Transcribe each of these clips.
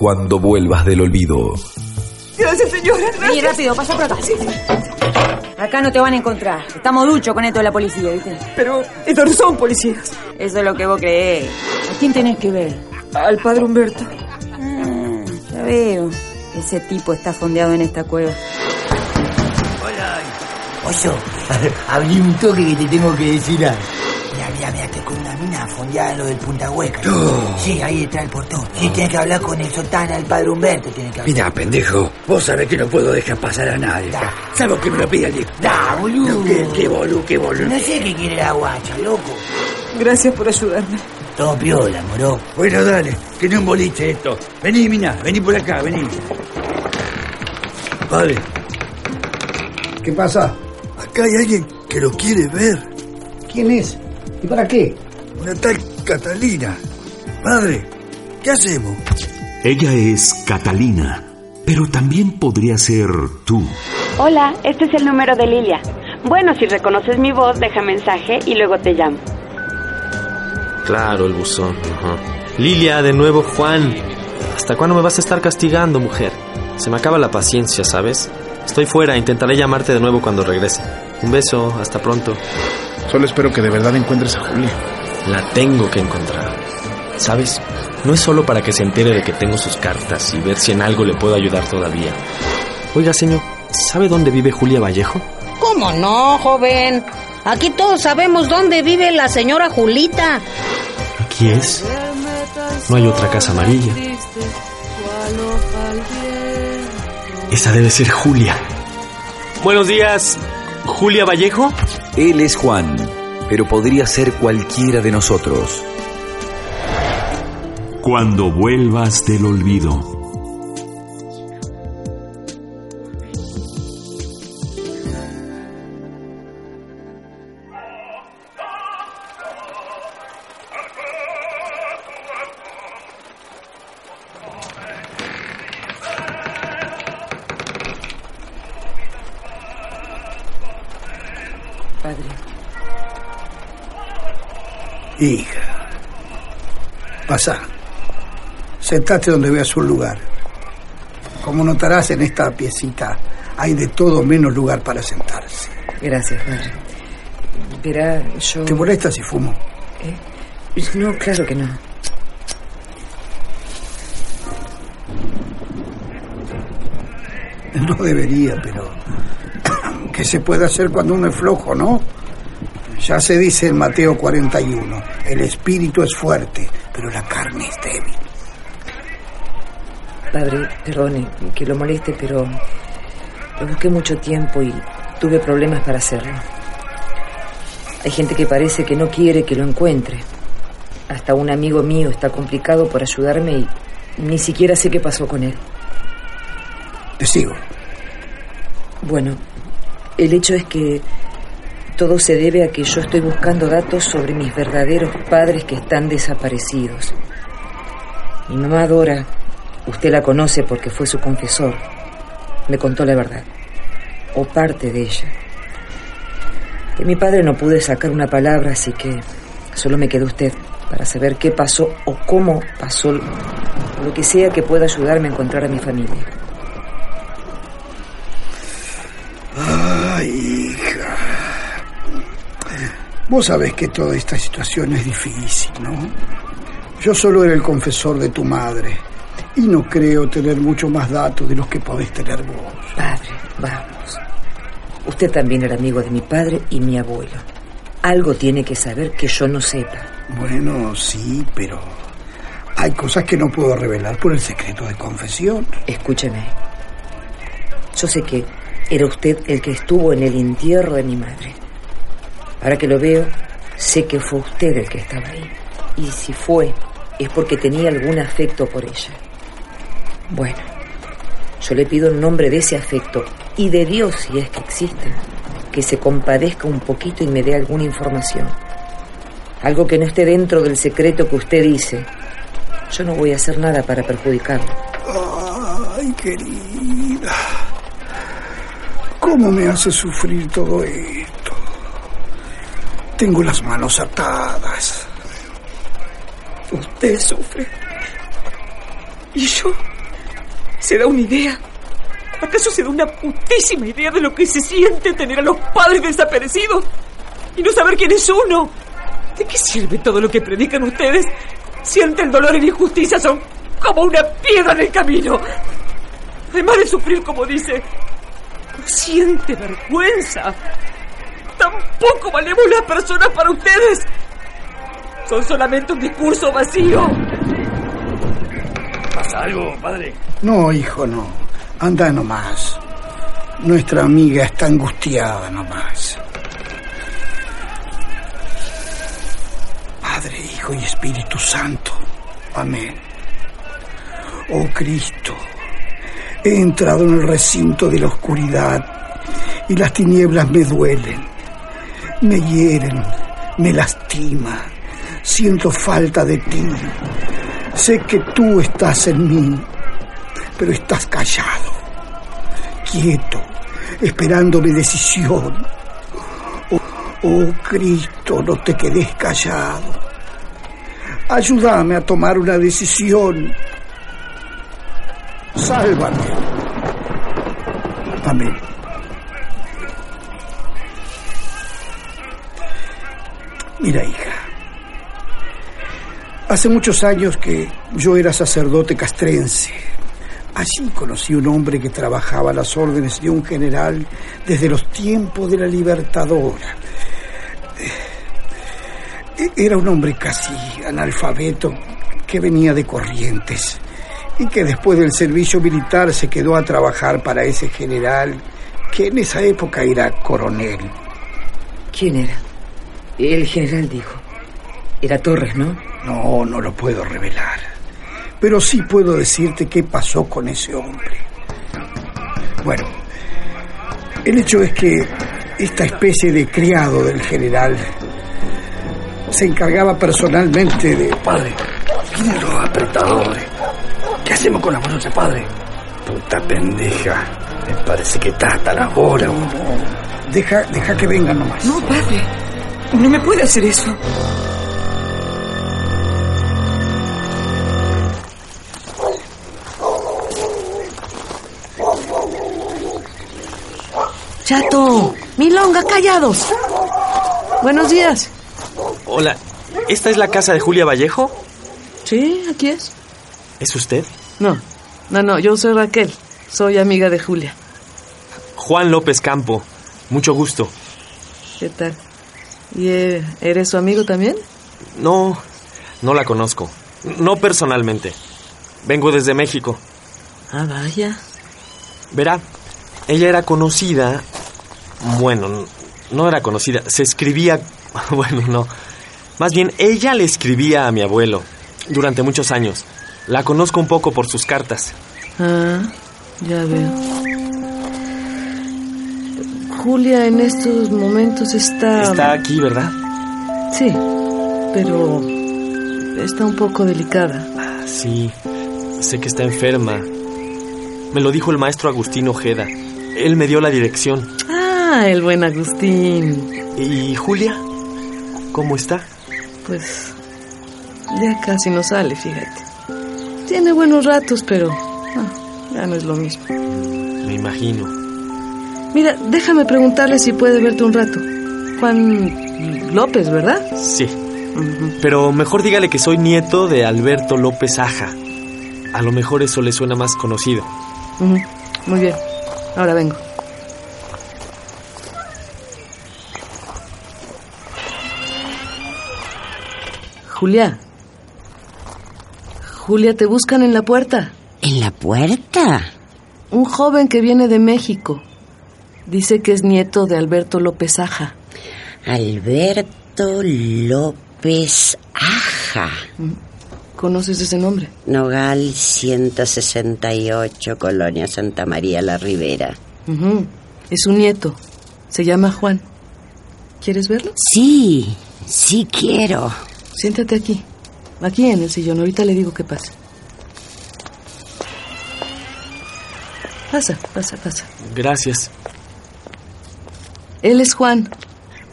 Cuando vuelvas del olvido. Gracias, señora. Vení rápido, pasa por acá. Acá no te van a encontrar. Estamos duchos con esto de la policía, ¿viste? Pero estos no son policías. Eso es lo que vos creés. ¿A quién tenés que ver? Al padre Humberto. Ah, ya veo. Ese tipo está fondeado en esta cueva. Oso, abrí un toque que te tengo que decir algo. Mira, mira, mira, estoy con una en lo del Punta Hueca. Sí, ahí está el portón. Sí, tienes que hablar con el sotana, el padre Humberto, tienes que hablar. Mira, pendejo, vos sabés que no puedo dejar pasar a nadie. Da. Salvo que me lo pida el viejo. Da, boludo. ¿Qué, qué boludo, qué boludo? No sé qué quiere la guacha, loco. Gracias por ayudarme. Todo piola, moro. Bueno, dale, que no es un boliche esto. Vení, mina, vení por acá, vení. Padre, ¿Qué pasa? acá hay alguien que lo quiere ver. ¿Quién es? ¿Y para qué? Una tal Catalina. Madre, ¿qué hacemos? Ella es Catalina, pero también podría ser tú. Hola, este es el número de Lilia. Bueno, si reconoces mi voz, deja mensaje y luego te llamo. Claro, el buzón. ajá. Lilia, de nuevo Juan. ¿Hasta cuándo me vas a estar castigando, mujer? Se me acaba la paciencia, ¿sabes? Estoy fuera, intentaré llamarte de nuevo cuando regrese. Un beso, hasta pronto. Solo espero que de verdad encuentres a Julia. La tengo que encontrar. ¿Sabes? No es solo para que se entere de que tengo sus cartas y ver si en algo le puedo ayudar todavía. Oiga, señor, ¿sabe dónde vive Julia Vallejo? ¿Cómo no, joven? Aquí todos sabemos dónde vive la señora Julita. Aquí es. No hay otra casa amarilla. Esa debe ser Julia. Buenos días, Julia Vallejo. Él es Juan, pero podría ser cualquiera de nosotros. Cuando vuelvas del olvido. Sentate donde veas un lugar. Como notarás en esta piecita, hay de todo menos lugar para sentarse. Gracias, padre. Verá, yo... ¿Te molesta si fumo? No, claro que no. No debería, pero... ¿Qué se puede hacer cuando uno es flojo, no? Ya se dice en Mateo 41, el espíritu es fuerte, pero la carne es débil. Padre, perdone que lo moleste, pero lo busqué mucho tiempo y tuve problemas para hacerlo. Hay gente que parece que no quiere que lo encuentre. Hasta un amigo mío está complicado por ayudarme y ni siquiera sé qué pasó con él. Te sigo. Bueno, el hecho es que todo se debe a que yo estoy buscando datos sobre mis verdaderos padres que están desaparecidos. Mi mamá Dora, usted la conoce porque fue su confesor, me contó la verdad, o parte de ella. De mi padre no pude sacar una palabra, así que solo me quedó usted para saber qué pasó o cómo pasó, lo que sea que pueda ayudarme a encontrar a mi familia. Ay, hija. Vos sabés que toda esta situación es difícil, ¿no? Yo solo era el confesor de tu madre y no creo tener mucho más datos de los que podés tener vos. Padre, vamos. Usted también era amigo de mi padre y mi abuelo. Algo tiene que saber que yo no sepa. Bueno, sí, pero hay cosas que no puedo revelar por el secreto de confesión. Escúcheme. Yo sé que era usted el que estuvo en el entierro de mi madre. Ahora que lo veo, sé que fue usted el que estaba ahí. Y si fue, es porque tenía algún afecto por ella. Bueno, yo le pido en nombre de ese afecto y de Dios, si es que existe, que se compadezca un poquito y me dé alguna información. Algo que no esté dentro del secreto que usted dice. Yo no voy a hacer nada para perjudicarlo. Ay, querida. ¿Cómo me hace sufrir todo esto? Tengo las manos atadas. Usted sufre. ¿Y yo? ¿Se da una idea? ¿Acaso se da una putísima idea de lo que se siente tener a los padres desaparecidos? Y no saber quién es uno. ¿De qué sirve todo lo que predican ustedes? Siente el dolor y la injusticia son como una piedra en el camino. Además de sufrir, como dice, no siente vergüenza. Tampoco valemos las personas para ustedes. Son solamente un discurso vacío. ¿Pasa algo, padre? No, hijo, no. Anda nomás. Nuestra amiga está angustiada nomás. Padre, Hijo y Espíritu Santo. Amén. Oh Cristo, he entrado en el recinto de la oscuridad y las tinieblas me duelen, me hieren, me lastima, siento falta de ti. Sé que tú estás en mí, pero estás callado, quieto, esperando mi decisión. Oh, oh, Cristo, no te quedes callado. Ayúdame a tomar una decisión. Sálvame. Amén. Mira, hija. Hace muchos años que yo era sacerdote castrense. Allí conocí un hombre que trabajaba a las órdenes de un general desde los tiempos de la Libertadora. Era un hombre casi analfabeto que venía de Corrientes y que después del servicio militar se quedó a trabajar para ese general que en esa época era coronel. ¿Quién era? El general dijo. Era Torres, ¿no? No, no lo puedo revelar. Pero sí puedo decirte qué pasó con ese hombre. Bueno, el hecho es que esta especie de criado del general se encargaba personalmente de... Padre, miren los apretadores. ¿Qué hacemos con la bolsa, padre? Puta pendeja. Me parece que está hasta la hora. Deja, deja que vengan nomás. No, padre. No me puede hacer eso. Chato, Milonga, callados. Buenos días. Hola, ¿esta es la casa de Julia Vallejo? Sí, aquí es. ¿Es usted? No, no, no, yo soy Raquel. Soy amiga de Julia. Juan López Campo. Mucho gusto. ¿Qué tal? ¿Y eh, eres su amigo también? No, no la conozco. No personalmente. Vengo desde México. Ah, vaya. Verá, ella era conocida. Bueno, no era conocida. Se escribía. Bueno, no. Más bien, ella le escribía a mi abuelo durante muchos años. La conozco un poco por sus cartas. Ah, ya veo. Julia en estos momentos está... Está aquí, ¿verdad? Sí, pero está un poco delicada. Ah, sí, sé que está enferma. Me lo dijo el maestro Agustín Ojeda. Él me dio la dirección. Ah, el buen Agustín. ¿Y Julia? ¿Cómo está? Pues ya casi no sale, fíjate. Tiene buenos ratos, pero ah, ya no es lo mismo. Me imagino. Mira, déjame preguntarle si puede verte un rato. Juan López, ¿verdad? Sí. Pero mejor dígale que soy nieto de Alberto López Aja. A lo mejor eso le suena más conocido. Muy bien. Ahora vengo. Julia. Julia, te buscan en la puerta. ¿En la puerta? Un joven que viene de México. Dice que es nieto de Alberto López Aja. Alberto López Aja. ¿Conoces ese nombre? Nogal 168, Colonia Santa María la Ribera. Es un nieto. Se llama Juan. ¿Quieres verlo? Sí, sí quiero. Siéntate aquí. Aquí en el sillón. Ahorita le digo que pase. Pasa, pasa, pasa. Gracias. Él es Juan.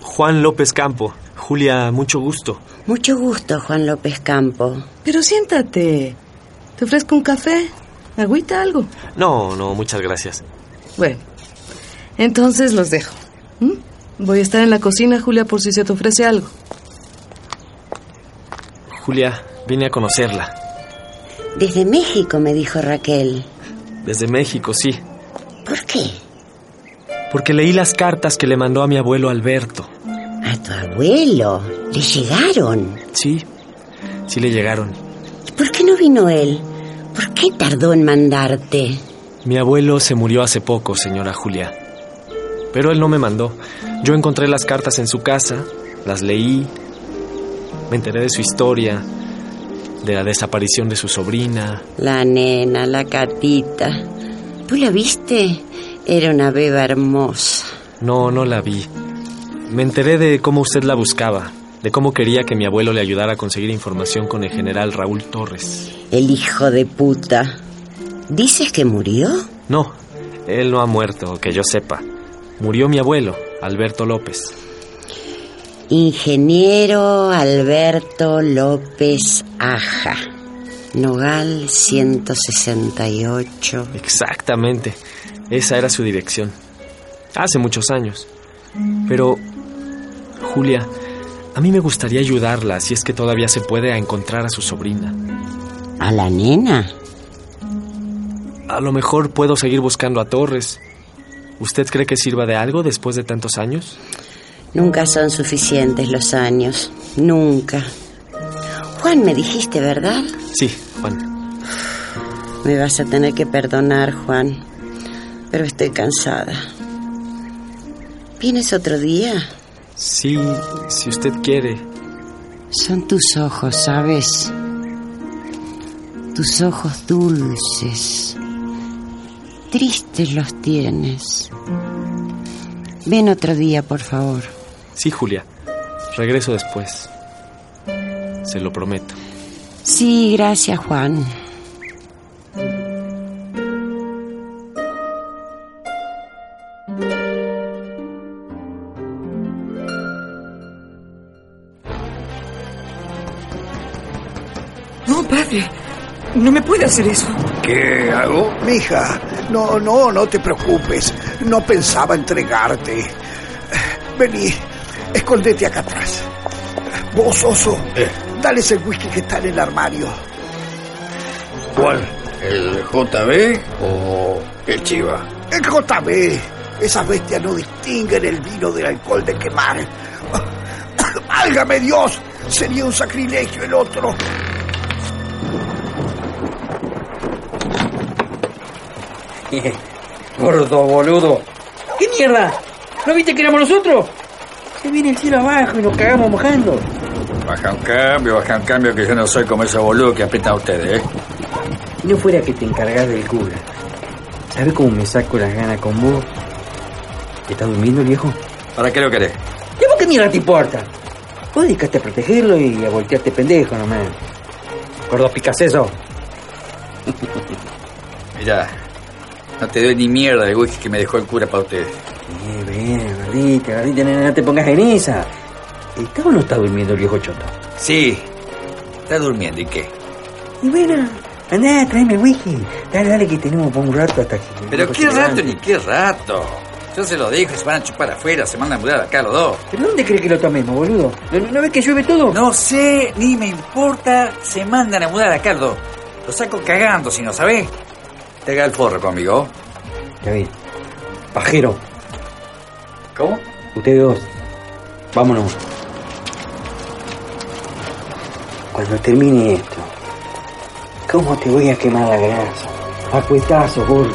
Juan López Campo. Julia, mucho gusto. Mucho gusto, Juan López Campo. Pero siéntate. ¿Te ofrezco un café? ¿Agüita algo? No, no, muchas gracias. Bueno, entonces los dejo. ¿Mm? Voy a estar en la cocina, Julia, por si se te ofrece algo. Julia, vine a conocerla. Desde México, me dijo Raquel. Desde México, sí. ¿Por qué? Porque leí las cartas que le mandó a mi abuelo Alberto. ¿A tu abuelo? ¿Le llegaron? Sí, sí le llegaron. ¿Y por qué no vino él? ¿Por qué tardó en mandarte? Mi abuelo se murió hace poco, señora Julia. Pero él no me mandó. Yo encontré las cartas en su casa, las leí, me enteré de su historia, de la desaparición de su sobrina. La nena, la catita. ¿Tú la viste? Era una beba hermosa. No, no la vi. Me enteré de cómo usted la buscaba, de cómo quería que mi abuelo le ayudara a conseguir información con el general Raúl Torres. El hijo de puta. ¿Dices que murió? No, él no ha muerto, que yo sepa. Murió mi abuelo, Alberto López. Ingeniero Alberto López Aja. Nogal 168. Exactamente. Esa era su dirección. Hace muchos años. Pero, Julia, a mí me gustaría ayudarla si es que todavía se puede a encontrar a su sobrina. ¿A la nena? A lo mejor puedo seguir buscando a Torres. ¿Usted cree que sirva de algo después de tantos años? Nunca son suficientes los años. Nunca. Juan, me dijiste, ¿verdad? Sí, Juan. Me vas a tener que perdonar, Juan. Pero estoy cansada. ¿Vienes otro día? Sí, si usted quiere. Son tus ojos, ¿sabes? Tus ojos dulces. Tristes los tienes. Ven otro día, por favor. Sí, Julia. Regreso después. Se lo prometo. Sí, gracias, Juan. No, padre. No me puede hacer eso. ¿Qué hago? Mija, no, no, no te preocupes. No pensaba entregarte. Vení, escondete acá atrás. Vos, oso, Eh. dale ese whisky que está en el armario. ¿Cuál? ¿El JB o el Chiva? El JB. Esas bestias no distinguen el vino del alcohol de quemar. ¡Válgame Dios! Sería un sacrilegio el otro. Gordo boludo. ¿Qué mierda? ¿No viste que éramos nosotros? Se viene el cielo abajo y nos cagamos mojando. Baja un cambio, baja un cambio que yo no soy como ese boludo que aprietan ustedes, ¿eh? Si no fuera que te encargas del cura. ¿Sabes cómo me saco las ganas con vos? ¿Estás durmiendo el viejo? ¿Para qué lo querés? ¿Y a vos qué mierda te importa? Vos dedicaste a protegerlo y a voltearte pendejo nomás. Gordo picas eso. Mirá, no te doy ni mierda de whisky que me dejó el cura para ustedes. Eh, bien, gordita, gordita, no, no te pongas en esa. ¿Está o no está durmiendo el viejo choto? Sí, está durmiendo, ¿y qué? Y bueno, andá, tráeme whisky. Dale, dale, que tenemos por un rato hasta que... Pero qué rato ni qué rato. Yo se lo dejo y se van a chupar afuera, se mandan a mudar acá los dos. ¿Pero dónde crees que lo tomemos, boludo? ¿No, no ves que llueve todo? No sé, ni me importa, se mandan a mudar acá los dos. Lo saco cagando, si no sabés. Te haga el forro conmigo. Ya vi. Pajero. ¿Cómo? Ustedes dos. Vámonos. Cuando termine esto, ¿cómo te voy a quemar la grasa? A cuetazos, gordo.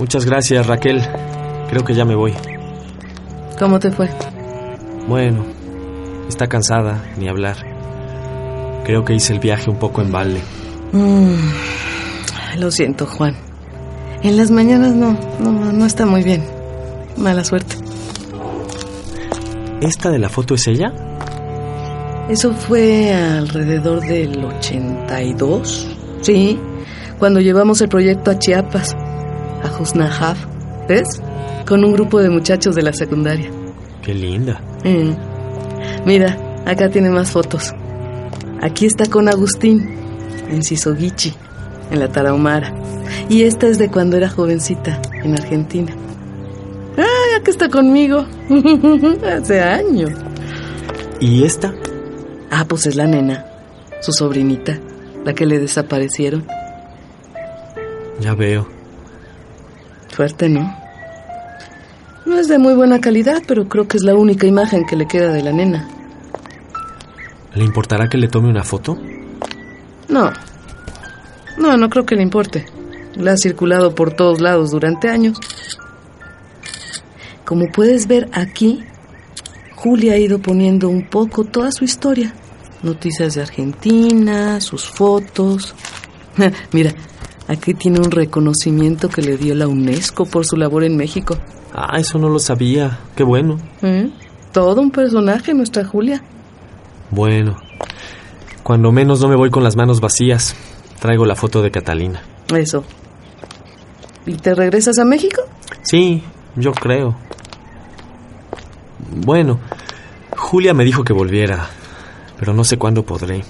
Muchas gracias, Raquel. Creo que ya me voy. ¿Cómo te fue? Bueno, está cansada, ni hablar. Creo que hice el viaje un poco en balde. Mm, lo siento, Juan. En las mañanas no, no, no está muy bien. Mala suerte. ¿Esta de la foto es ella? Eso fue alrededor del 82. Sí, cuando llevamos el proyecto a Chiapas, a Jusnajaf, ¿ves? Con un grupo de muchachos de la secundaria. Qué linda. Mm. Mira, acá tiene más fotos. Aquí está con Agustín, en Sisogichi, en la Tarahumara. Y esta es de cuando era jovencita, en Argentina. ¡Ah, acá está conmigo! Hace años. ¿Y esta? Ah, pues es la nena, su sobrinita, la que le desaparecieron. Ya veo. Fuerte, ¿no? No es de muy buena calidad, pero creo que es la única imagen que le queda de la nena. ¿Le importará que le tome una foto? No. No, no creo que le importe. La ha circulado por todos lados durante años. Como puedes ver aquí, Julia ha ido poniendo un poco toda su historia. Noticias de Argentina, sus fotos. Mira, aquí tiene un reconocimiento que le dio la UNESCO por su labor en México. Ah, eso no lo sabía. Qué bueno. ¿Eh? Todo un personaje, nuestra Julia. Bueno, cuando menos no me voy con las manos vacías. Traigo la foto de Catalina. Eso. ¿Y te regresas a México? Sí, yo creo. Bueno, Julia me dijo que volviera, pero no sé cuándo podré.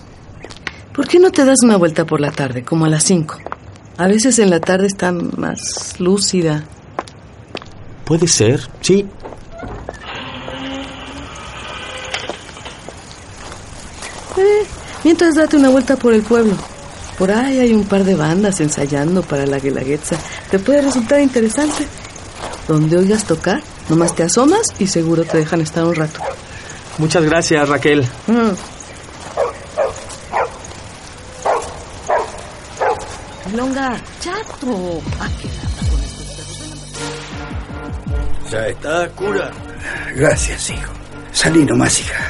¿Por qué no te das una vuelta por la tarde, como a las 5? A veces en la tarde está más lúcida. Puede ser, sí. Eh, mientras date una vuelta por el pueblo. Por ahí hay un par de bandas ensayando para la guelaguetza. Te puede resultar interesante. Donde oigas tocar, nomás te asomas y seguro te dejan estar un rato. Muchas gracias, Raquel. Mm. Chato. Ah, qué lata con estos ¿Ya está, cura? Gracias, hijo. Salí nomás, hija.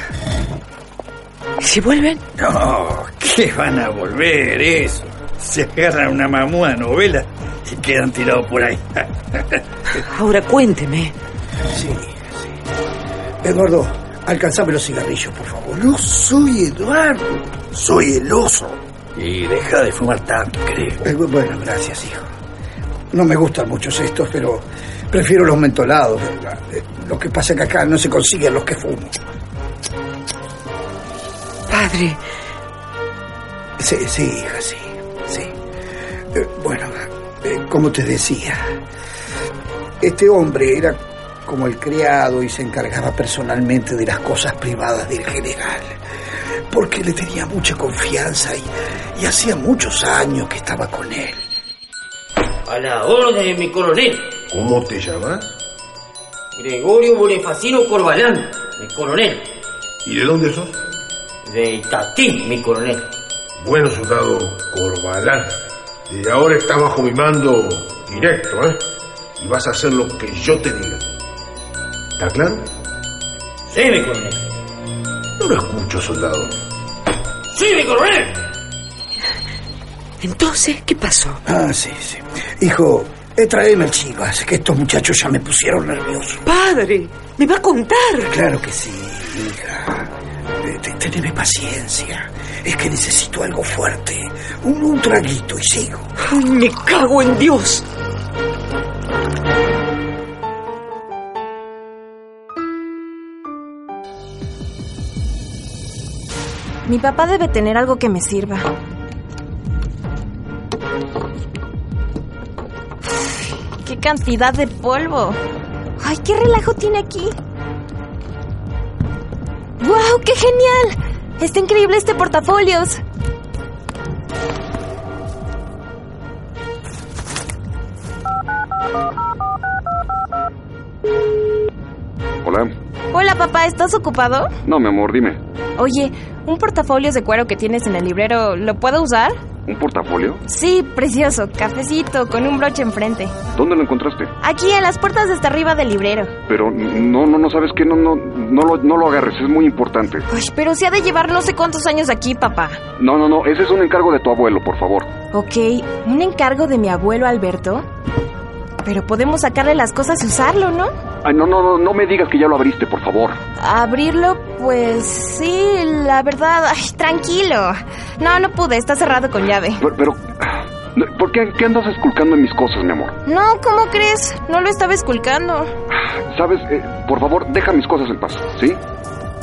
¿Si vuelven? No, ¿qué van a volver eso? Se agarran una mamuda novela y quedan tirados por ahí. Ahora cuénteme. Sí, sí. Eduardo, alcanzame los cigarrillos, por favor. No soy Eduardo, soy el oso. Y deja de fumar tanto, creo. Eh, bueno, gracias, hijo. No me gustan muchos estos, pero prefiero los mentolados. Eh, Lo que pasa es que acá no se consiguen los que fumo. Padre. Sí, sí, hija, sí, sí. Eh, bueno, eh, como te decía, este hombre era como el criado y se encargaba personalmente de las cosas privadas del general, porque le tenía mucha confianza y, y hacía muchos años que estaba con él. A la orden, mi coronel. ¿Cómo te llamas? Gregorio Bonifacino Corbalán, mi coronel. ¿Y de dónde sos? De Itatí, mi coronel. Bueno, soldado Corbalán. Desde ahora estás bajo mi mando directo, ¿eh? Y vas a hacer lo que yo te diga. ¿Está claro? Sí, mi coronel. No lo escucho, soldado. Sí, mi coronel. Entonces, ¿qué pasó? Ah, sí, sí. Hijo, eh, tráeme el chivas, que estos muchachos ya me pusieron nervioso. Padre, ¿me va a contar? Claro que sí, hija. Eh, te- Teneme paciencia. Es que necesito algo fuerte. Un, un traguito y sigo. Ay, me cago en Dios. Mi papá debe tener algo que me sirva. Cantidad de polvo! ¡Ay, qué relajo tiene aquí! ¡Wow, qué genial! Está increíble este portafolios. Papá, ¿estás ocupado? No, mi amor, dime. Oye, un portafolios de cuero que tienes en el librero, ¿lo puedo usar? ¿Un portafolio? Sí, precioso, cafecito, con un broche enfrente. ¿Dónde lo encontraste? Aquí, en las puertas de hasta arriba del librero. Pero no, no, no, ¿sabes qué? No, no, no lo, no lo agarres, es muy importante. Ay, pero se ha de llevar no sé cuántos años aquí, papá. No, no, no, ese es un encargo de tu abuelo, por favor. Ok, un encargo de mi abuelo Alberto. Pero podemos sacarle las cosas y usarlo, ¿no? Ay, no, no, no, no me digas que ya lo abriste, por favor. Abrirlo, pues sí, la verdad. Ay, tranquilo. No, no pude, está cerrado con llave. Pero, pero, ¿Por qué, qué andas esculcando en mis cosas, mi amor? No, ¿cómo crees? No lo estaba esculcando. ¿Sabes? Eh, por favor, deja mis cosas en paz, ¿sí?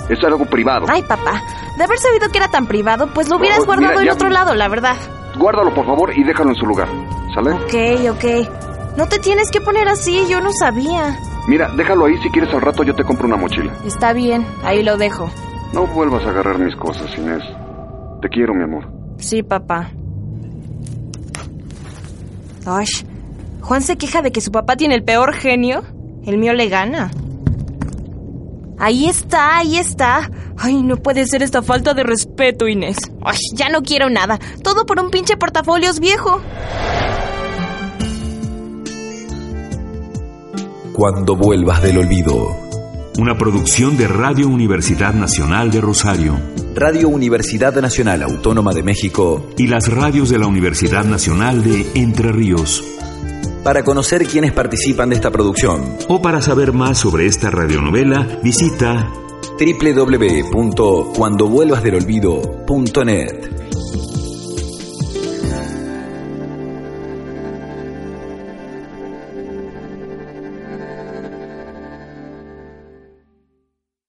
Es algo privado. Ay, papá, de haber sabido que era tan privado, pues lo hubieras No, guardado mira, en ya- otro lado, la verdad. Guárdalo, por favor, y déjalo en su lugar, ¿sale? Ok, ok. No te tienes que poner así, yo no sabía. Mira, déjalo ahí si quieres al rato yo te compro una mochila. Está bien, ahí lo dejo. No vuelvas a agarrar mis cosas, Inés. Te quiero, mi amor. Sí, papá. Ay, Juan se queja de que su papá tiene el peor genio. El mío le gana. Ahí está, ahí está. Ay, no puede ser esta falta de respeto, Inés. Ay, ya no quiero nada. Todo por un pinche portafolios viejo. Cuando vuelvas del olvido. Una producción de Radio Universidad Nacional de Rosario Radio Universidad Nacional Autónoma de México. y las radios de la Universidad Nacional de Entre Ríos. Para conocer quiénes participan de esta producción, O para saber más sobre esta radionovela, visita www.cuandovuelvasdelolvido.net.